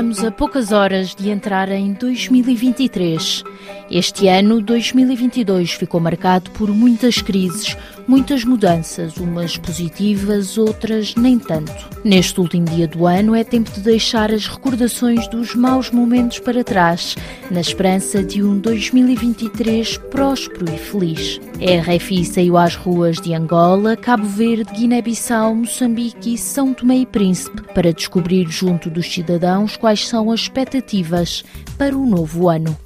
Estamos a poucas horas de entrar em 2023. Este ano, 2022, ficou marcado por muitas crises, muitas mudanças, umas positivas, outras nem tanto. Neste último dia do ano é tempo de deixar as recordações dos maus momentos para trás, na esperança de um 2023 próspero e feliz. A RFI saiu às ruas de Angola, Cabo Verde, Guiné-Bissau, Moçambique e São Tomé e Príncipe para descobrir junto dos cidadãos quais são as expectativas para o novo ano.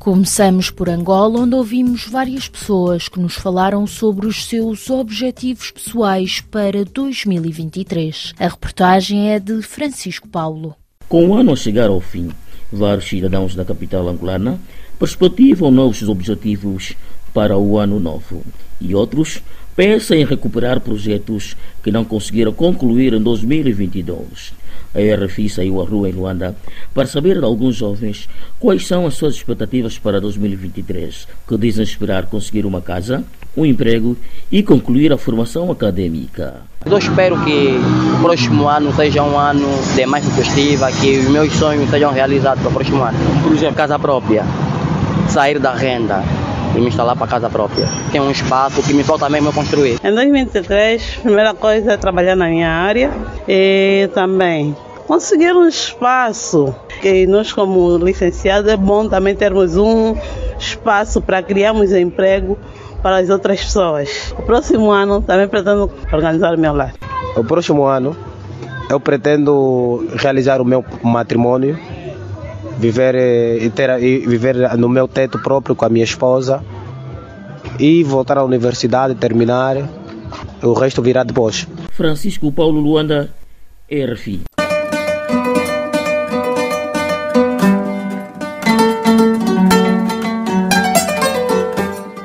Começamos por Angola, onde ouvimos várias pessoas que nos falaram sobre os seus objetivos pessoais para 2023. A reportagem é de Francisco Paulo. Com o ano a chegar ao fim, vários cidadãos da capital angolana perspectivam novos objetivos para o ano novo e outros pensam em recuperar projetos que não conseguiram concluir em 2022. A RFI saiu à rua em Luanda para saber de alguns jovens quais são as suas expectativas para 2023, que dizem esperar conseguir uma casa, um emprego e concluir a formação acadêmica. Eu espero que o próximo ano seja um ano de mais festiva, que os meus sonhos sejam realizados para o próximo ano. Por exemplo, casa própria, sair da renda, e me instalar para casa própria. Tem um espaço que me falta mesmo construir. Em 2023, a primeira coisa é trabalhar na minha área e também conseguir um espaço. E nós, como licenciados, é bom também termos um espaço para criarmos emprego para as outras pessoas. O próximo ano também pretendo organizar o meu lar. O próximo ano eu pretendo realizar o meu matrimônio viver, e ter, e viver no meu teto próprio com a minha esposa e voltar à universidade, terminar, o resto virá depois. Francisco Paulo Luanda, RFI.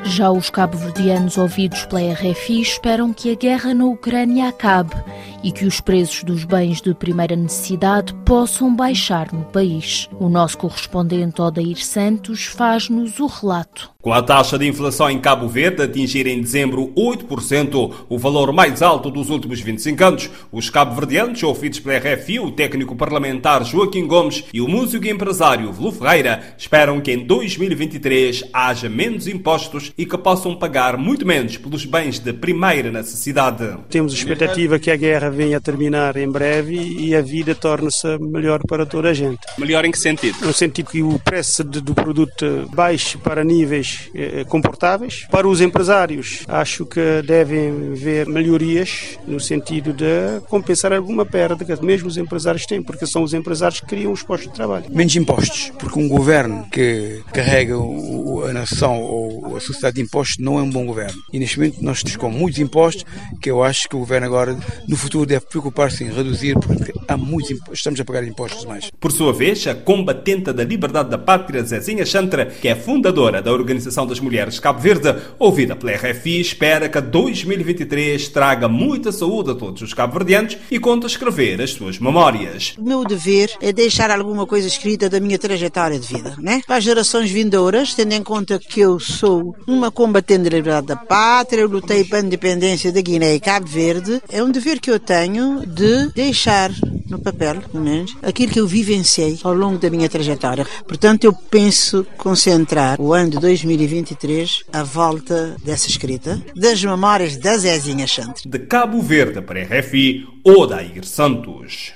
Já os cabo-verdianos ouvidos pela RFI esperam que a guerra na Ucrânia acabe e que os preços dos bens de primeira necessidade possam baixar no país. O nosso correspondente Odair Santos faz-nos o relato. Com a taxa de inflação em Cabo Verde atingir em dezembro 8%, o valor mais alto dos últimos 25 anos, os cabo-verdianos, ouvidos pela RFI, o técnico parlamentar Joaquim Gomes e o músico e empresário Velu Ferreira, esperam que em 2023 haja menos impostos e que possam pagar muito menos pelos bens de primeira necessidade. Temos expectativa que a guerra venha a terminar em breve e a vida torne-se melhor para toda a gente. Melhor em que sentido? No sentido que o preço do produto baixe para níveis eh, comportáveis. Para os empresários, acho que devem haver melhorias no sentido de compensar alguma perda que mesmo os empresários têm, porque são os empresários que criam os postos de trabalho. Menos impostos, porque um governo que carrega a nação ou a sociedade de impostos não é um bom governo. E neste momento nós estamos com muitos impostos que eu acho que o governo agora, no futuro, deve preocupar-se em reduzir, porque há muitos impostos, estamos a pagar impostos mais. Por sua vez, a combatente da liberdade da pátria, Zezinha Chantra, que é fundadora da organização das Mulheres de Cabo Verde, ouvida pela RFI, espera que 2023 traga muita saúde a todos os cabo-verdianos e conta escrever as suas memórias. O meu dever é deixar alguma coisa escrita da minha trajetória de vida, né? Para as gerações vindouras, tendo em conta que eu sou uma combatente da liberdade da pátria, eu lutei para a independência da Guiné e Cabo Verde, é um dever que eu tenho de deixar no papel, pelo menos, aquilo que eu vivenciei ao longo da minha trajetória. Portanto, eu penso concentrar o ano de 2023 2023 a volta dessa escrita das memórias da Zezinha Chantre. De Cabo Verde para RFI, Odair Santos.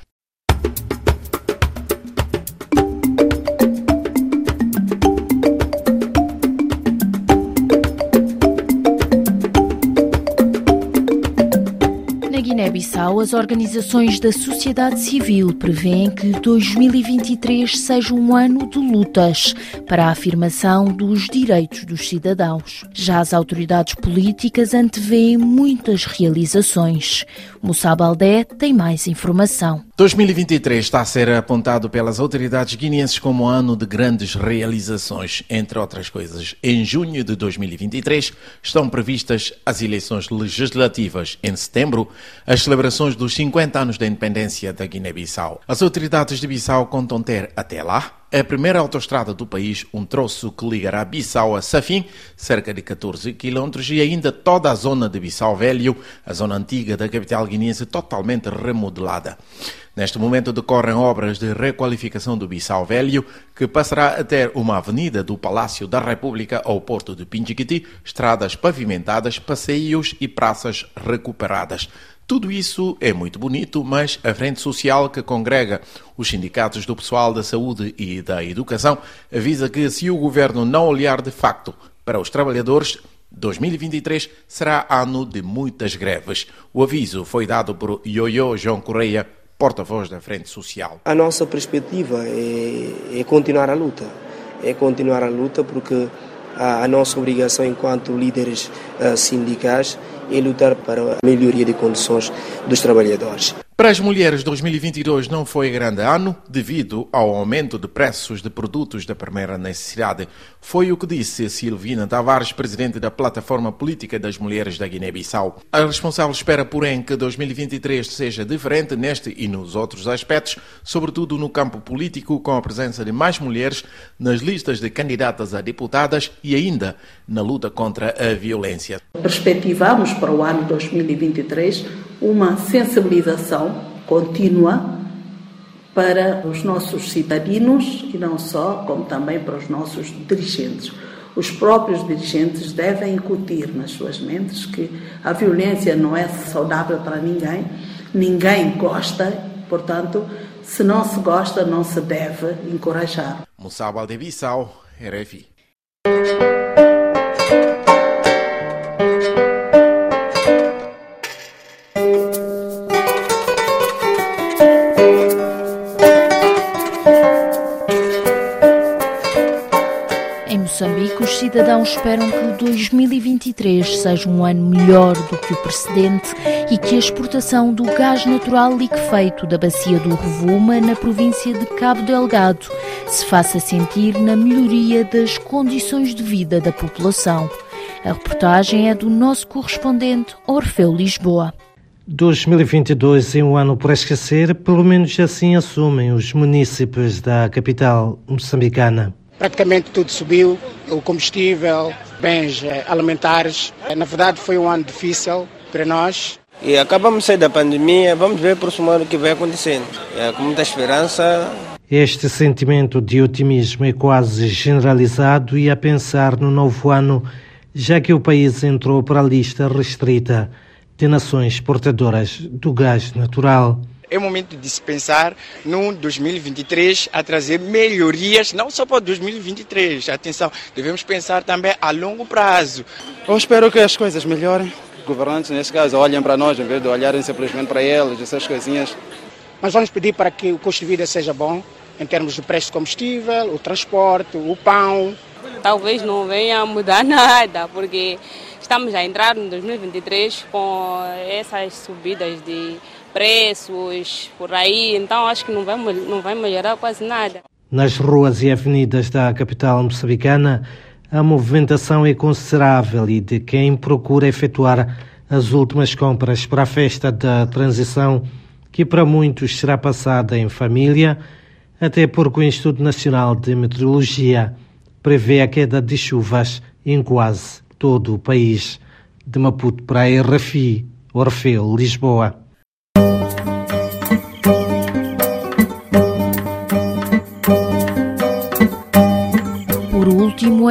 Guiné-Bissau, as organizações da sociedade civil prevêem que 2023 seja um ano de lutas para a afirmação dos direitos dos cidadãos. Já as autoridades políticas antevêem muitas realizações. Moussa Baldé tem mais informação. 2023 está a ser apontado pelas autoridades guineenses como ano de grandes realizações. Entre outras coisas, em junho de 2023 estão previstas as eleições legislativas. Em setembro, as celebrações dos 50 anos da independência da Guiné-Bissau. As autoridades de Bissau contam ter, até lá, a primeira autoestrada do país, um troço que ligará Bissau a Safim, cerca de 14 quilômetros, e ainda toda a zona de Bissau Velho, a zona antiga da capital guineense, totalmente remodelada. Neste momento decorrem obras de requalificação do Bissau Velho, que passará a ter uma avenida do Palácio da República ao Porto de Pinchiquiti, estradas pavimentadas, passeios e praças recuperadas. Tudo isso é muito bonito, mas a Frente Social, que congrega os sindicatos do pessoal da saúde e da educação, avisa que se o governo não olhar de facto para os trabalhadores, 2023 será ano de muitas greves. O aviso foi dado por Ioiô João Correia, porta-voz da Frente Social. A nossa perspectiva é, é continuar a luta. É continuar a luta porque a, a nossa obrigação enquanto líderes uh, sindicais é lutar para a melhoria de condições dos trabalhadores. Para as mulheres, 2022 não foi grande ano devido ao aumento de preços de produtos da primeira necessidade. Foi o que disse Silvina Tavares, presidente da Plataforma Política das Mulheres da Guiné-Bissau. A responsável espera, porém, que 2023 seja diferente neste e nos outros aspectos, sobretudo no campo político, com a presença de mais mulheres nas listas de candidatas a deputadas e ainda na luta contra a violência. Perspectivamos para o ano 2023 uma sensibilização contínua para os nossos cidadãos e não só, como também para os nossos dirigentes. Os próprios dirigentes devem incutir nas suas mentes que a violência não é saudável para ninguém, ninguém gosta, portanto, se não se gosta, não se deve encorajar. Moussa Bissau, RFI. Cidadãos esperam que 2023 seja um ano melhor do que o precedente e que a exportação do gás natural liquefeito da bacia do Rovuma, na província de Cabo Delgado, se faça sentir na melhoria das condições de vida da população. A reportagem é do nosso correspondente Orfeu Lisboa. 2022 é um ano por esquecer, pelo menos assim assumem os municípios da capital moçambicana praticamente tudo subiu, o combustível, bens eh, alimentares. Eh, na verdade foi um ano difícil para nós. E acabamos de sair da pandemia, vamos ver o próximo ano o que vai acontecendo. É, com muita esperança. Este sentimento de otimismo é quase generalizado e a pensar no novo ano, já que o país entrou para a lista restrita de nações portadoras do gás natural é momento de se pensar no 2023 a trazer melhorias, não só para 2023. Atenção, devemos pensar também a longo prazo. Eu espero que as coisas melhorem. Governantes, nesse caso, olhem para nós em vez de olharem simplesmente para eles, essas coisinhas. Mas vamos pedir para que o custo de vida seja bom, em termos de preço de combustível, o transporte, o pão. Talvez não venha a mudar nada, porque estamos a entrar no 2023 com essas subidas de preços por aí, então acho que não vai, não vai melhorar quase nada. Nas ruas e avenidas da capital moçambicana, a movimentação é considerável e de quem procura efetuar as últimas compras para a festa da transição, que para muitos será passada em família, até porque o Instituto Nacional de Meteorologia prevê a queda de chuvas em quase todo o país. De Maputo para a RFI, Orfeu, Lisboa.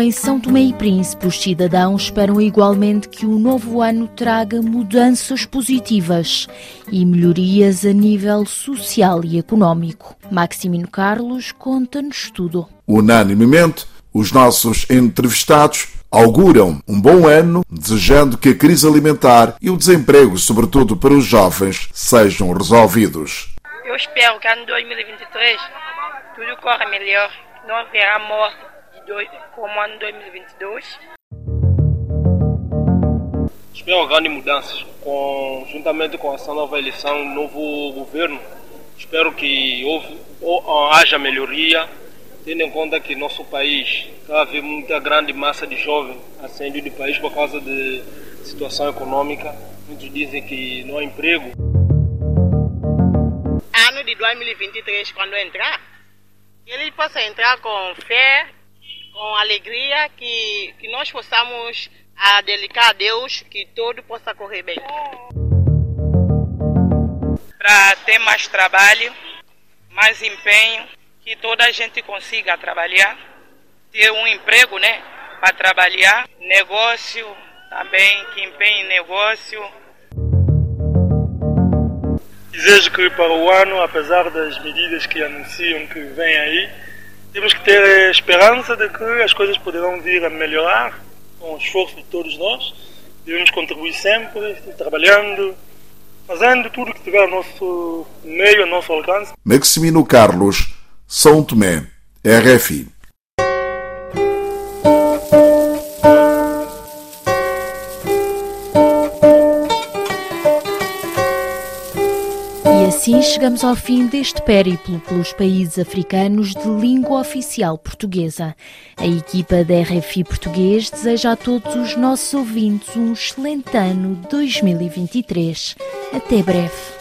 Em São Tomé e Príncipe, os cidadãos esperam igualmente que o novo ano traga mudanças positivas e melhorias a nível social e económico. Maximino Carlos conta-nos tudo. Unanimemente, os nossos entrevistados auguram um bom ano, desejando que a crise alimentar e o desemprego, sobretudo para os jovens, sejam resolvidos. Eu espero que ano 2023 tudo corra melhor, não haverá morte como ano 2022. Espero grandes mudanças, com, juntamente com essa nova eleição, novo governo. Espero que houve, ou, haja melhoria, tendo em conta que nosso país está a haver muita grande massa de jovens a sair do país por causa de situação econômica. Muitos dizem que não há emprego. Ano de 2023, quando entrar, Ele possa entrar com fé, com alegria, que, que nós possamos a delicar a Deus que tudo possa correr bem. Para ter mais trabalho, mais empenho, que toda a gente consiga trabalhar, ter um emprego, né? Para trabalhar, negócio também, que empenhe em negócio. Desejo que para o ano, apesar das medidas que anunciam que vem aí, temos que ter esperança de que as coisas poderão vir a melhorar com o esforço de todos nós. Devemos contribuir sempre, trabalhando, fazendo tudo que tiver ao nosso meio, ao nosso alcance. Maximino Carlos, São Tomé, RFI. assim chegamos ao fim deste périplo pelos países africanos de língua oficial portuguesa. A equipa da RFI Português deseja a todos os nossos ouvintes um excelente ano 2023. Até breve.